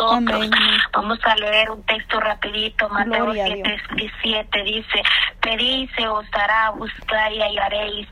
nosotros. Vamos a leer un texto rapidito, Mateo 7, 17, dice, pedid se os dará, buscáis y hallaréis,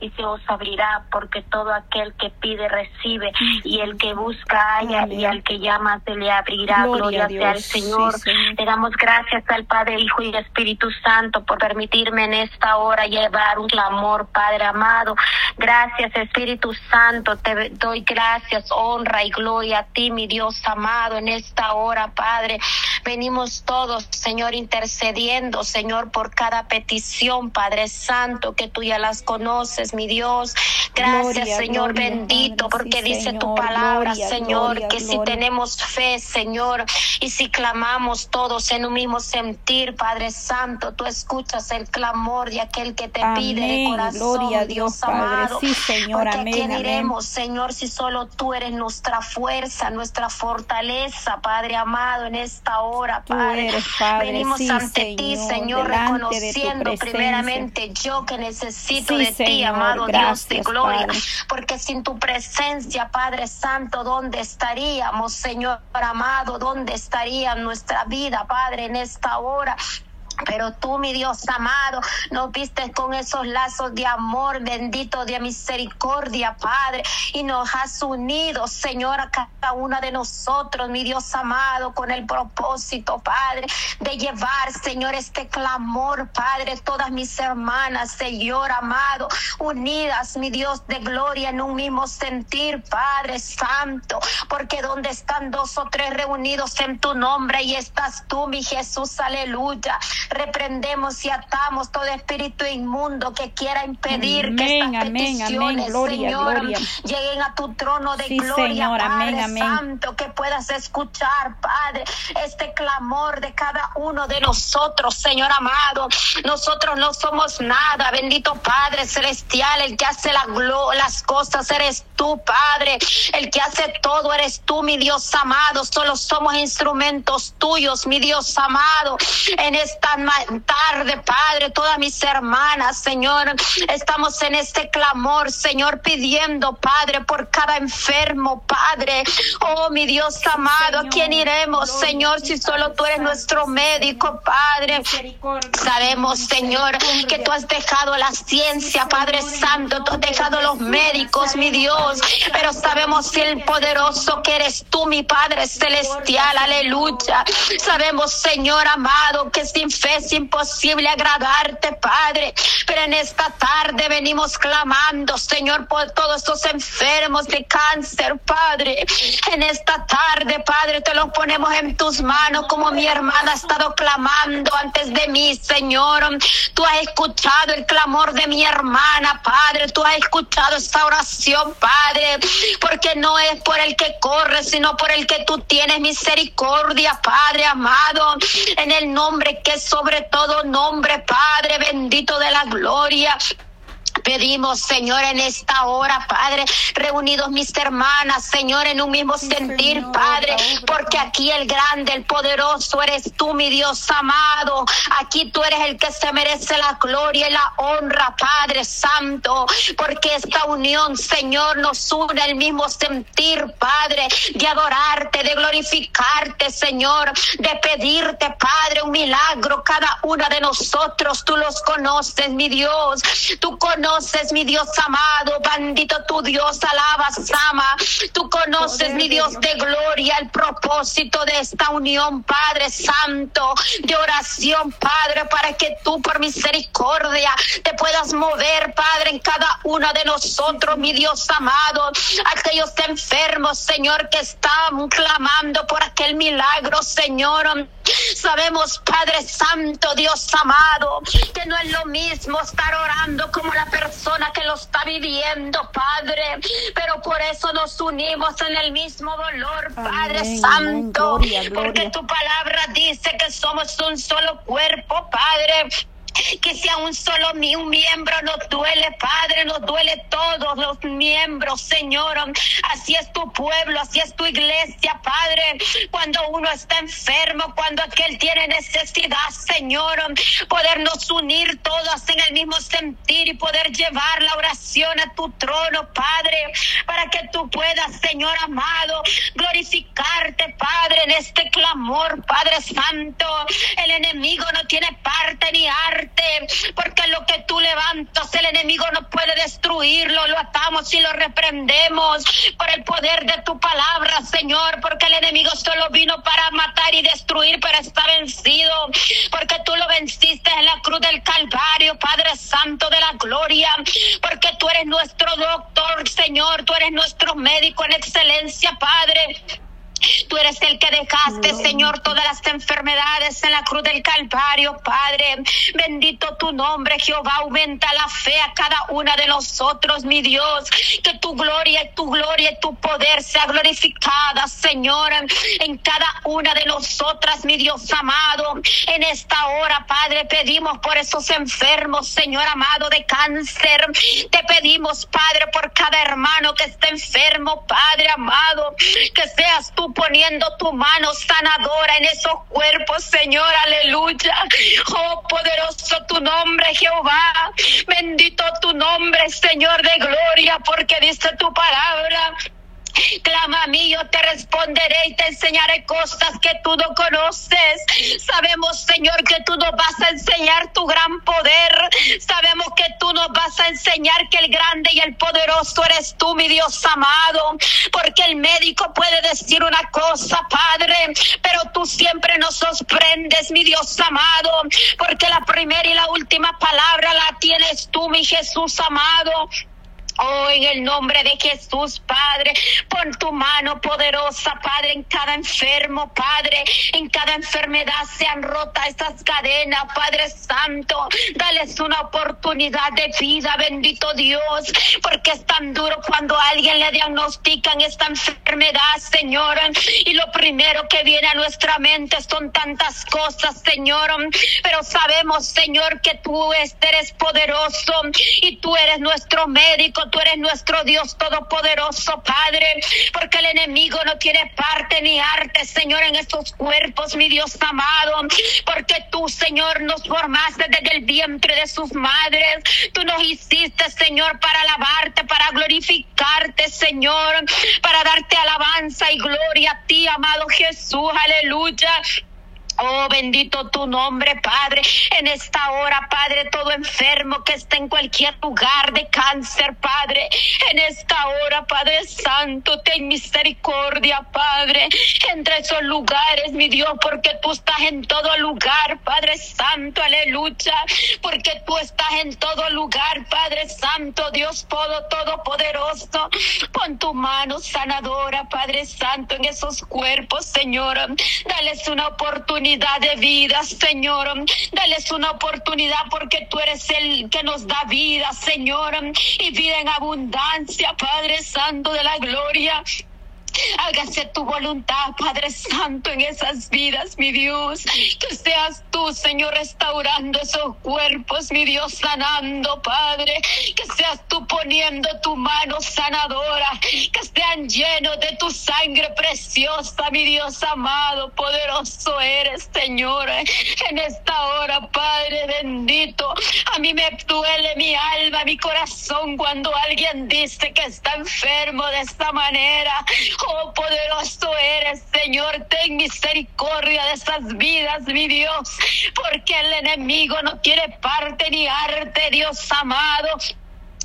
y se os abrirá, porque todo aquel que pide recibe, y el que busca halla, y al que llama se le abrirá. Gloria, sea al Señor. Le damos gracias al Padre, Hijo y Espíritu Santo por permitirme en esta hora llevar un clamor, Padre amado. Gracias, Espíritu Santo, te doy gracias, honra y gloria a ti, mi Dios amado, en esta hora, Padre. Venimos todos, Señor, intercediendo, Señor, por cada petición, Padre Santo, que tú ya las conoces, mi Dios. Gracias, Señor bendito, porque dice tu palabra, Señor, que si tenemos fe, Señor, y si clamamos todos en un mismo sentir, Padre Santo, tú escuchas el clamor de aquel que te pide de corazón, gloria Dios, amado. Sí, Señor, porque amén, quién iremos, Señor, si solo tú eres nuestra fuerza, nuestra fortaleza, Padre amado, en esta hora, Padre. Venimos ante ti, Señor, reconociendo primeramente yo que necesito de ti, amado Dios de gloria, porque sin tu presencia, Padre Santo, ¿dónde estaríamos, Señor amado? ¿Dónde estaría nuestra vida, Padre, en esta hora? Pero tú, mi Dios amado, nos viste con esos lazos de amor bendito, de misericordia, Padre, y nos has unido, Señor, a cada una de nosotros, mi Dios amado, con el propósito, Padre, de llevar, Señor, este clamor, Padre, todas mis hermanas, Señor amado, unidas, mi Dios de gloria, en un mismo sentir, Padre Santo, porque donde están dos o tres reunidos en tu nombre, y estás tú, mi Jesús, aleluya. Reprendemos y atamos todo espíritu inmundo que quiera impedir que estas peticiones, Señor, lleguen a tu trono de gloria, Padre Santo, que puedas escuchar, Padre, este clamor de cada uno de nosotros, Señor amado. Nosotros no somos nada, bendito Padre celestial, el que hace la las cosas eres tú, Padre, el que hace todo eres tú, mi Dios amado. Solo somos instrumentos tuyos, mi Dios amado, en esta tarde, Padre, todas mis hermanas, Señor, estamos en este clamor, Señor, pidiendo, Padre, por cada enfermo, Padre. Oh, mi Dios amado, ¿a quién iremos, Señor, si solo tú eres nuestro médico, Padre? Sabemos, Señor, que tú has dejado la ciencia, Padre Santo, tú has dejado los médicos, mi Dios, pero sabemos si el poderoso que eres tú, mi Padre celestial, aleluya. Sabemos, Señor amado, que sin fe es imposible agradarte, Padre. Pero en esta tarde venimos clamando, Señor, por todos estos enfermos de cáncer, Padre. En esta tarde, Padre, te los ponemos en tus manos como mi hermana ha estado clamando antes de mí, Señor. Tú has escuchado el clamor de mi hermana, Padre. Tú has escuchado esta oración, Padre. Porque no es por el que corre, sino por el que tú tienes misericordia, Padre amado. En el nombre que sobre todo nombre, Padre bendito de la gloria. Pedimos, Señor, en esta hora, Padre, reunidos mis hermanas, Señor, en un mismo sentir, Padre, porque aquí el grande, el poderoso eres tú, mi Dios amado. Aquí tú eres el que se merece la gloria y la honra, Padre Santo, porque esta unión, Señor, nos une el mismo sentir, Padre, de adorarte, de glorificarte, Señor, de pedirte, Padre, un milagro cada una de nosotros. Tú los conoces, mi Dios. Tú conoces conoces, mi Dios amado, bendito tu Dios, alaba, ama. Tú conoces, mi Dios de gloria, el propósito de esta unión, Padre Santo, de oración, Padre, para que tú por misericordia te puedas mover, Padre, en cada una de nosotros, mi Dios amado, aquellos enfermos, Señor, que están clamando por aquel milagro, Señor. Sabemos, Padre Santo, Dios amado, que no es lo mismo estar orando como la persona que lo está viviendo, Padre, pero por eso nos unimos en el mismo dolor, Padre Santo, porque tu palabra dice que somos un solo cuerpo, Padre que sea un solo un miembro nos duele, Padre, nos duele todos los miembros, Señor. Así es tu pueblo, así es tu iglesia, Padre. Cuando uno está enfermo, cuando aquel tiene necesidad, Señor, podernos unir todos en el mismo sentir y poder llevar la oración a tu trono, Padre, para que tú puedas, Señor amado, glorificarte, Padre Padre, en este clamor, Padre Santo. El enemigo no tiene parte ni arte, porque lo que tú levantas, el enemigo no puede destruirlo. Lo atamos y lo reprendemos por el poder de tu palabra, Señor, porque el enemigo solo vino para matar y destruir, pero está vencido, porque tú lo venciste en la cruz del Calvario, Padre Santo de la gloria, porque tú eres nuestro doctor, Señor, tú eres nuestro médico en excelencia, Padre. Tú eres el que dejaste, Señor, todas las enfermedades en la cruz del Calvario, Padre. Bendito tu nombre, Jehová. Aumenta la fe a cada una de nosotros, mi Dios. Que tu gloria y tu gloria y tu poder sea glorificada, Señor, en cada una de nosotras, mi Dios amado. En esta hora, Padre, pedimos por esos enfermos, Señor amado, de cáncer. Te pedimos, Padre, por cada hermano que esté enfermo, Padre amado, que seas tú poniendo tu mano sanadora en esos cuerpos, Señor, aleluya. Oh, poderoso tu nombre, Jehová. Bendito tu nombre, Señor de gloria, porque dice tu palabra Clama a mí, yo te responderé y te enseñaré cosas que tú no conoces. Sabemos, Señor, que tú nos vas a enseñar tu gran poder. Sabemos que tú nos vas a enseñar que el grande y el poderoso eres tú, mi Dios amado. Porque el médico puede decir una cosa, Padre, pero tú siempre nos sorprendes, mi Dios amado. Porque la primera y la última palabra la tienes tú, mi Jesús amado. Oh, en el nombre de Jesús, Padre, pon tu mano poderosa, Padre, en cada enfermo, Padre, en cada enfermedad sean rotas estas cadenas, Padre Santo, dales una oportunidad de vida, bendito Dios, porque es tan duro cuando alguien le diagnostican esta enfermedad, Señor, y lo primero que viene a nuestra mente son tantas cosas, Señor, pero sabemos, Señor, que tú eres poderoso y tú eres nuestro médico tú eres nuestro Dios todopoderoso, Padre, porque el enemigo no tiene parte ni arte, Señor, en estos cuerpos, mi Dios amado, porque tú, Señor, nos formaste desde el vientre de sus madres, tú nos hiciste, Señor, para alabarte, para glorificarte, Señor, para darte alabanza y gloria a ti, amado Jesús, aleluya. Oh, bendito tu nombre, Padre. En esta hora, Padre, todo enfermo que esté en cualquier lugar de cáncer, Padre. En esta hora, Padre Santo, ten misericordia, Padre. Entre esos lugares, mi Dios, porque tú estás en todo lugar, Padre Santo, aleluya. Porque tú estás en todo lugar, Padre Santo, Dios todo, todopoderoso. Pon tu mano sanadora, Padre Santo, en esos cuerpos, Señor. Dales una oportunidad de vida, Señor. Dales una oportunidad porque tú eres el que nos da vida, Señor, y vida en abundancia, Padre Santo de la gloria. Hágase tu voluntad, Padre Santo, en esas vidas, mi Dios. Que seas tú, Señor, restaurando esos cuerpos, mi Dios, sanando, Padre. Que seas tú poniendo tu mano sanadora. Que sean llenos de tu sangre preciosa, mi Dios amado, poderoso eres, Señor. En esta hora, Padre bendito, a mí me duele mi alma, mi corazón cuando alguien dice que está enfermo de esta manera. Eres, Señor. Ten misericordia de estas vidas, mi Dios. Porque el enemigo no tiene parte ni arte, Dios amado.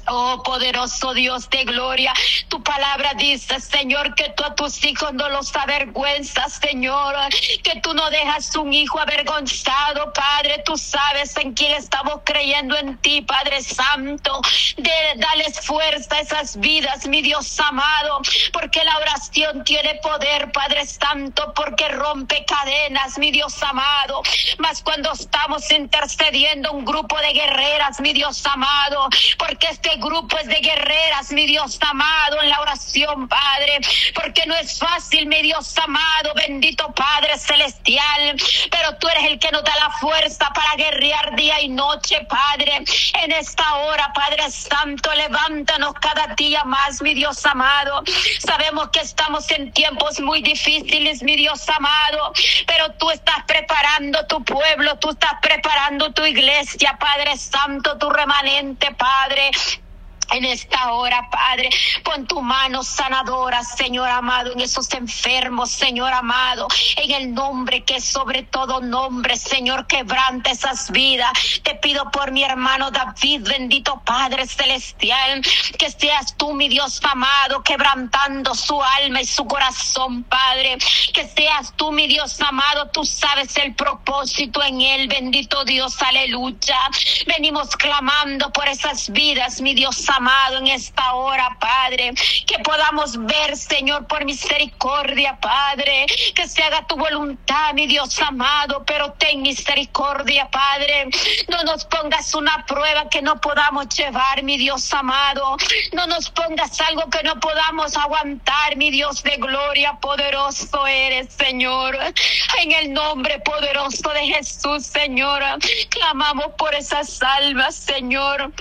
Oh poderoso Dios de gloria, tu palabra dice, Señor, que tú a tus hijos no los avergüenzas, Señor, que tú no dejas un hijo avergonzado, Padre, tú sabes en quién estamos creyendo en ti, Padre Santo, de dales fuerza a esas vidas, mi Dios amado, porque la oración tiene poder, Padre Santo, porque rompe cadenas, mi Dios amado, más cuando estamos intercediendo un grupo de guerreras, mi Dios amado, porque este grupos de guerreras, mi Dios amado, en la oración, Padre, porque no es fácil, mi Dios amado, bendito Padre celestial, pero tú eres el que nos da la fuerza para guerrear día y noche, Padre. En esta hora, Padre Santo, levántanos cada día más, mi Dios amado. Sabemos que estamos en tiempos muy difíciles, mi Dios amado, pero tú estás preparando tu pueblo, tú estás preparando tu iglesia, Padre Santo, tu remanente, Padre. En esta hora, Padre, pon tu mano sanadora, Señor amado, en esos enfermos, Señor amado, en el nombre que sobre todo nombre, Señor, quebrante esas vidas. Te pido por mi hermano David, bendito Padre celestial, que seas tú, mi Dios amado, quebrantando su alma y su corazón, Padre. Que seas tú, mi Dios amado, tú sabes el propósito en él, bendito Dios, aleluya. Venimos clamando por esas vidas, mi Dios amado amado, en esta hora, Padre, que podamos ver, Señor, por misericordia, Padre, que se haga tu voluntad, mi Dios amado, pero ten misericordia, Padre. No nos pongas una prueba que no podamos llevar, mi Dios amado. No nos pongas algo que no podamos aguantar, mi Dios de gloria, poderoso eres, Señor. En el nombre poderoso de Jesús, Señor, clamamos por esas almas, Señor.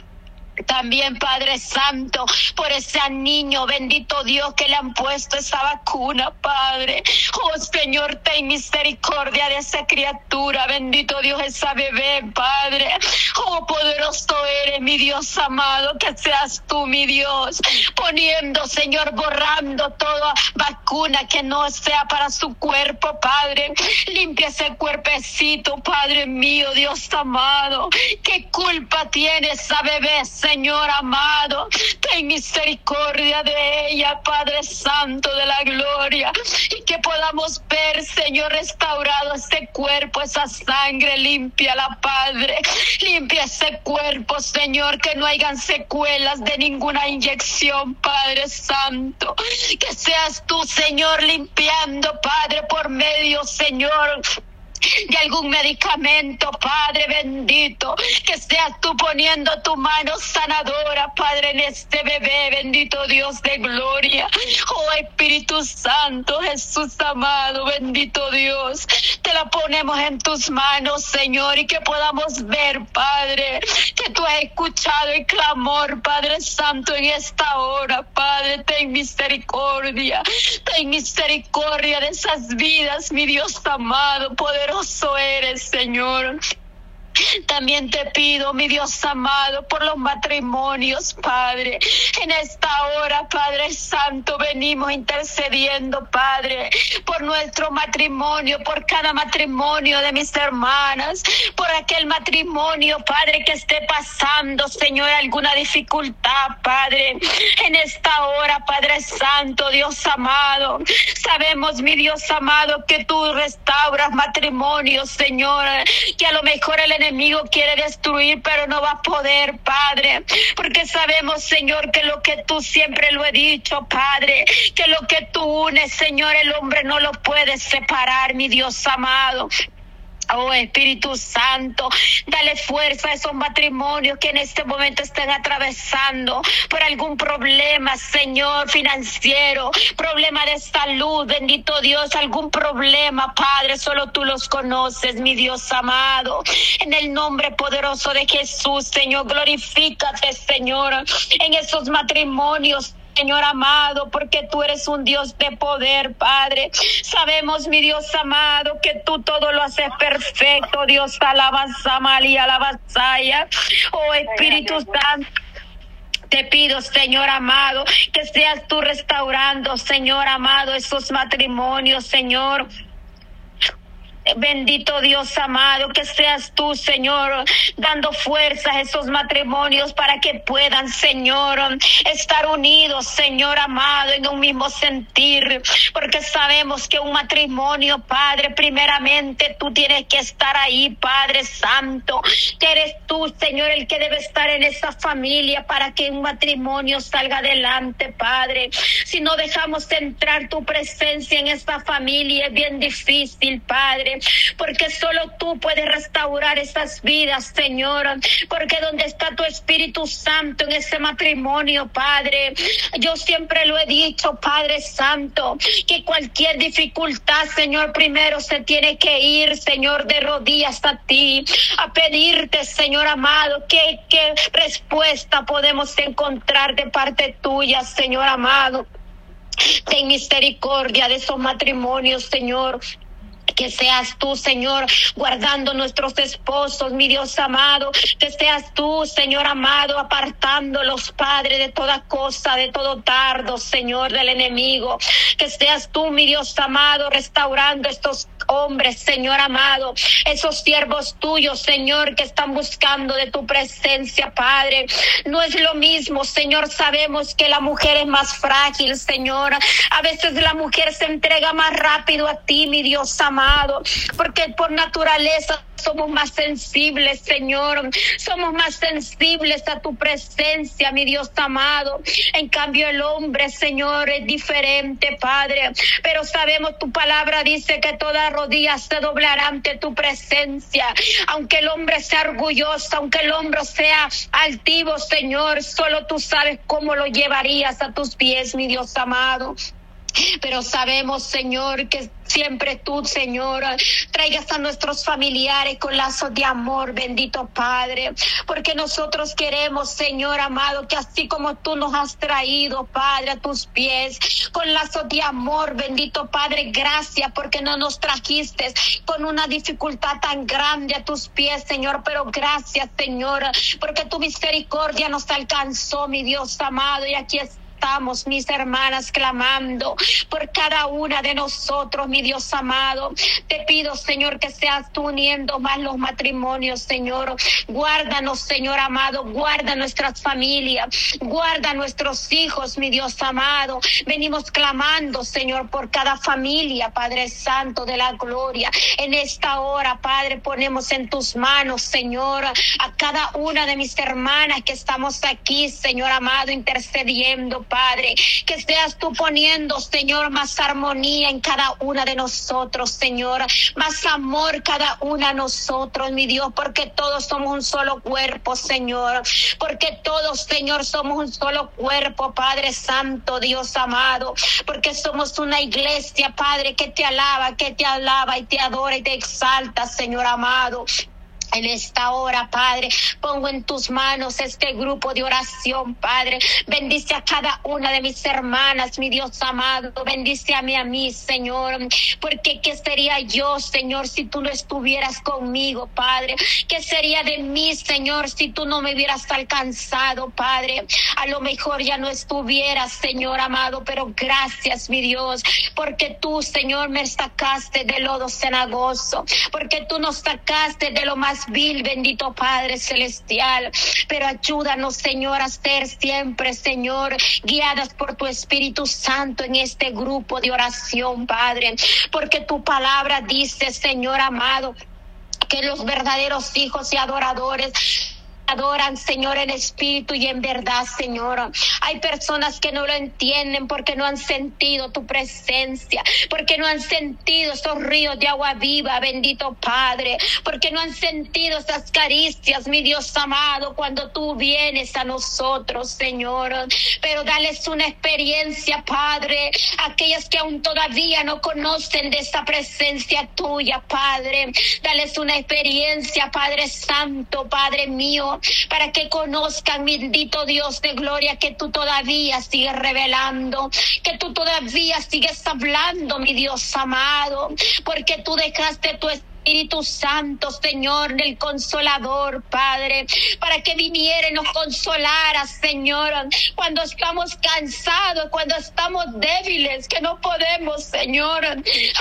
También, Padre Santo, por ese niño, bendito Dios, que le han puesto esa vacuna, Padre. Oh Señor, ten misericordia de esa criatura, bendito Dios, esa bebé, Padre. Oh poderoso eres, mi Dios amado, que seas tú, mi Dios, poniendo, Señor, borrando toda vacuna que no sea para su cuerpo, Padre. Limpia ese cuerpecito, Padre mío, Dios amado. ¿Qué culpa tiene esa bebé, amado, ten misericordia de ella, Padre Santo de la gloria, y que podamos ver, Señor, restaurado este cuerpo, esa sangre, limpia la Padre, limpia ese cuerpo, Señor, que no hayan secuelas de ninguna inyección, Padre Santo, que seas tú, Señor, limpiando, Padre, por medio, Señor, de algún medicamento, Padre bendito, que seas tú poniendo tu mano sanadora, Padre, en este bebé, bendito Dios de gloria. Oh Espíritu Santo, Jesús amado, bendito Dios, te la ponemos en tus manos, Señor, y que podamos ver, Padre, que tú has escuchado el clamor, Padre Santo, en esta hora, Padre, ten misericordia, ten misericordia de esas vidas, mi Dios amado, poderoso eres, Señor. También te pido, mi Dios amado, por los matrimonios, Padre. En esta hora, Padre Santo, venimos intercediendo, Padre, por nuestro matrimonio, por cada matrimonio de mis hermanas, por aquel matrimonio, Padre, que esté pasando, Señor, alguna dificultad, Padre. En esta hora, Padre Santo, Dios amado, sabemos, mi Dios amado, que tú restauras matrimonios, Señor, que a lo mejor el enemigo enemigo quiere destruir, pero no va a poder, Padre, porque sabemos, Señor, que lo que tú siempre lo he dicho, Padre, que lo que tú unes, Señor, el hombre no lo puede separar, mi Dios amado. Oh Espíritu Santo, dale fuerza a esos matrimonios que en este momento están atravesando por algún problema, Señor, financiero, problema de salud, bendito Dios, algún problema, Padre, solo tú los conoces, mi Dios amado. En el nombre poderoso de Jesús, Señor, glorifícate, Señor, en esos matrimonios, Señor amado, porque tú eres un Dios de poder, Padre. Sabemos, mi Dios amado, que tú todo lo haces perfecto, Dios. Alabanza, María, alabanza. Oh Espíritu Santo. Te pido, Señor amado, que seas tú restaurando, Señor amado, esos matrimonios, Señor. Bendito Dios amado, que seas tú, Señor, dando fuerza a esos matrimonios para que puedan, Señor, estar unidos, Señor amado, en un mismo sentir, porque sabemos que un matrimonio, Padre, primeramente tú tienes que estar ahí, Padre Santo, que eres tú, Señor, el que debe estar en esa familia para que un matrimonio salga adelante, Padre. Si no dejamos entrar tu presencia en esta familia, es bien difícil, Padre porque solo tú puedes restaurar esas vidas, Señor, porque donde está tu Espíritu Santo en ese matrimonio, Padre, yo siempre lo he dicho, Padre Santo, que cualquier dificultad, Señor, primero se tiene que ir, Señor, de rodillas a ti, a pedirte, Señor amado, qué, qué respuesta podemos encontrar de parte tuya, Señor amado. Ten misericordia de esos matrimonios, Señor que seas tú, Señor, guardando nuestros esposos, mi Dios amado. Que seas tú, Señor amado, apartando los padres de toda cosa, de todo tardo, Señor, del enemigo. Que seas tú, mi Dios amado, restaurando estos hombres, Señor amado, esos siervos tuyos, Señor, que están buscando de tu presencia, Padre. No es lo mismo, Señor, sabemos que la mujer es más frágil, Señor. A veces la mujer se entrega más rápido a ti, mi Dios amado, porque por naturaleza somos más sensibles, Señor. Somos más sensibles a tu presencia, mi Dios amado. En cambio, el hombre, Señor, es diferente, Padre. Pero sabemos, tu palabra dice que toda rodilla se doblará ante tu presencia. Aunque el hombre sea orgulloso, aunque el hombre sea altivo, Señor, solo tú sabes cómo lo llevarías a tus pies, mi Dios amado. Pero sabemos, Señor, que siempre tú, Señor, traigas a nuestros familiares con lazos de amor, bendito Padre, porque nosotros queremos, Señor amado, que así como tú nos has traído, Padre, a tus pies, con lazos de amor, bendito Padre, gracias porque no nos trajiste con una dificultad tan grande a tus pies, Señor, pero gracias, Señor, porque tu misericordia nos alcanzó, mi Dios amado, y aquí está mis hermanas, clamando por cada una de nosotros, mi Dios amado. Te pido, Señor, que seas tú uniendo más los matrimonios, Señor. Guárdanos, Señor amado, guarda nuestras familias, guarda nuestros hijos, mi Dios amado. Venimos clamando, Señor, por cada familia, Padre Santo de la gloria. En esta hora, Padre, ponemos en tus manos, Señor, a cada una de mis hermanas que estamos aquí, Señor amado, intercediendo, Padre. Que seas tú poniendo, Señor, más armonía en cada una de nosotros, Señor. Más amor cada una de nosotros, mi Dios, porque todos somos un solo cuerpo, Señor. Porque todos, Señor, somos un solo cuerpo, Padre Santo, Dios amado. Porque somos una iglesia, Padre, que te alaba, que te alaba y te adora y te exalta, Señor amado. En esta hora, Padre, pongo en tus manos este grupo de oración, Padre. Bendice a cada una de mis hermanas, mi Dios amado. Bendice a mí, a mí, Señor. Porque ¿qué sería yo, Señor, si tú no estuvieras conmigo, Padre? ¿Qué sería de mí, Señor, si tú no me hubieras alcanzado, Padre? A lo mejor ya no estuvieras, Señor amado, pero gracias, mi Dios, porque tú, Señor, me sacaste del lodo cenagoso, porque tú nos sacaste de lo más bendito Padre Celestial. Pero ayúdanos, Señor, a ser siempre, Señor, guiadas por tu Espíritu Santo en este grupo de oración, Padre. Porque tu palabra dice, Señor amado, que los verdaderos hijos y adoradores adoran, Señor, en espíritu y en verdad, Señor. Hay personas que no lo entienden porque no han sentido tu presencia, porque no han sentido esos ríos de agua viva, bendito Padre, porque no han sentido esas caricias, mi Dios amado, cuando tú vienes a nosotros, Señor. Pero dales una experiencia, Padre, aquellas que aún todavía no conocen de esa presencia tuya, Padre. Dales una experiencia, Padre Santo, Padre mío, para que conozcan, bendito Dios de gloria, que tú todavía sigues revelando, que tú todavía sigues hablando, mi Dios amado, porque tú dejaste tu Espíritu Santo, Señor, del Consolador, Padre, para que viniera y nos consolara, Señor, cuando estamos cansados, cuando estamos débiles, que no podemos, Señor.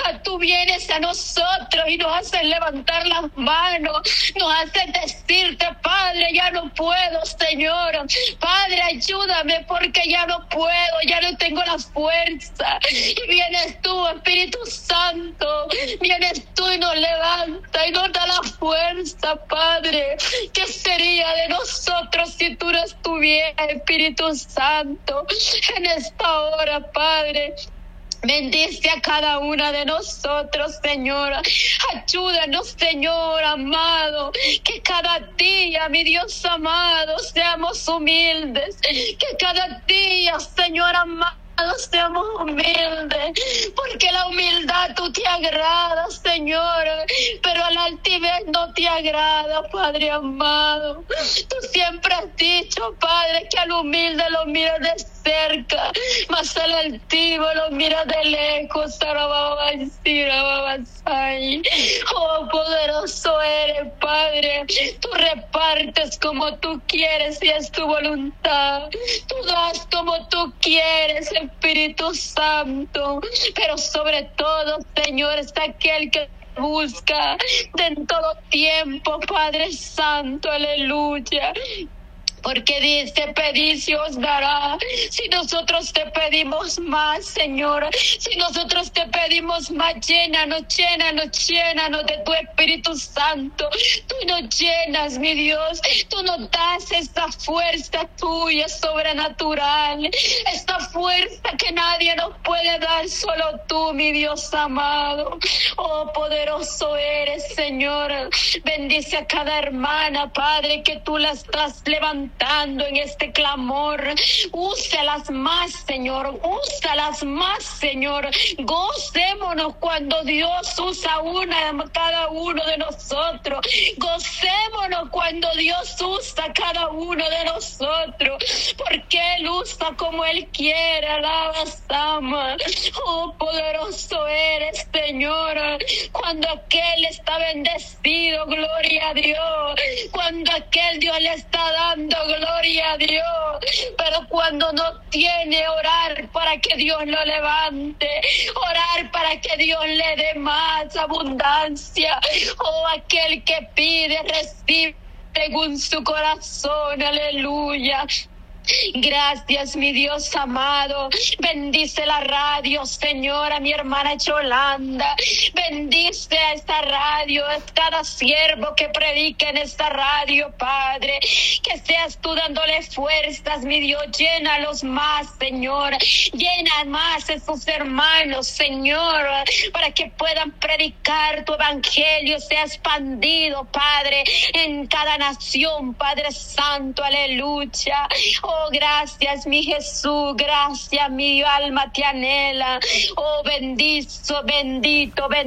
Ah, tú vienes a nosotros y nos haces levantar las manos, nos haces decirte, Padre, ya no puedo, Señor. Padre, ayúdame porque ya no puedo, ya no tengo la fuerza. Y vienes tú, Espíritu Santo, vienes tú y nos levantas y nos da la fuerza, Padre. ¿Qué sería de nosotros si tú no estuvieras, Espíritu Santo, en esta hora, Padre? Bendice a cada una de nosotros, Señor. Ayúdanos, Señor amado. Que cada día, mi Dios amado, seamos humildes. Que cada día, Señor amado seamos humildes, porque la humildad tú te agradas, Señor, pero a la altivez no te agrada, Padre amado. Tú siempre has dicho, Padre, que al humilde lo mira de cerca, más al altivo lo mira de lejos. Oh, poderoso eres, Padre. Tú repartes como tú quieres y es tu voluntad. Tú das como tú quieres, Espíritu Santo. Pero sobre todo, Señor, es aquel que busca en todo tiempo, Padre Santo, aleluya. Porque dice, pedid y os dará. Si nosotros te pedimos más, Señor, si nosotros te pedimos más, llénanos, llénanos, llénanos de tu Espíritu Santo. Tú nos llenas, mi Dios. Tú nos das esta fuerza tuya sobrenatural. Esta fuerza que nadie nos puede dar, solo tú, mi Dios amado. Oh, poderoso eres, Señor. Bendice a cada hermana, Padre, que tú la estás levantando en este clamor. Úsalas más, Señor. Úsalas más, Señor. Gocémonos cuando Dios usa una cada uno de nosotros. Gocémonos cuando Dios usa cada uno de nosotros. Porque Él usa como Él quiere. Alaba, ama. Oh, poderoso eres, Señor. Cuando aquel está bendecido, gloria a Dios. Cuando aquel Dios le está dando gloria a Dios. Pero cuando no tiene, orar para que Dios lo levante, orar para que Dios le dé más abundancia. Oh, aquel que pide, recibe según su corazón, aleluya. Gracias, mi Dios amado. Bendice la radio, Señora, mi hermana Cholanda. Bendice a esta radio, a cada siervo que predique en esta radio, Padre. Que seas tú dándole fuerzas, mi Dios. Llénalos más, Señor. Llena más a sus hermanos, Señor, para que puedan predicar tu evangelio, sea expandido, Padre, en cada nación, Padre Santo. Aleluya. Gracias, mi Jesús, gracias, mi alma te anhela. Oh, bendito, bendito, bendito.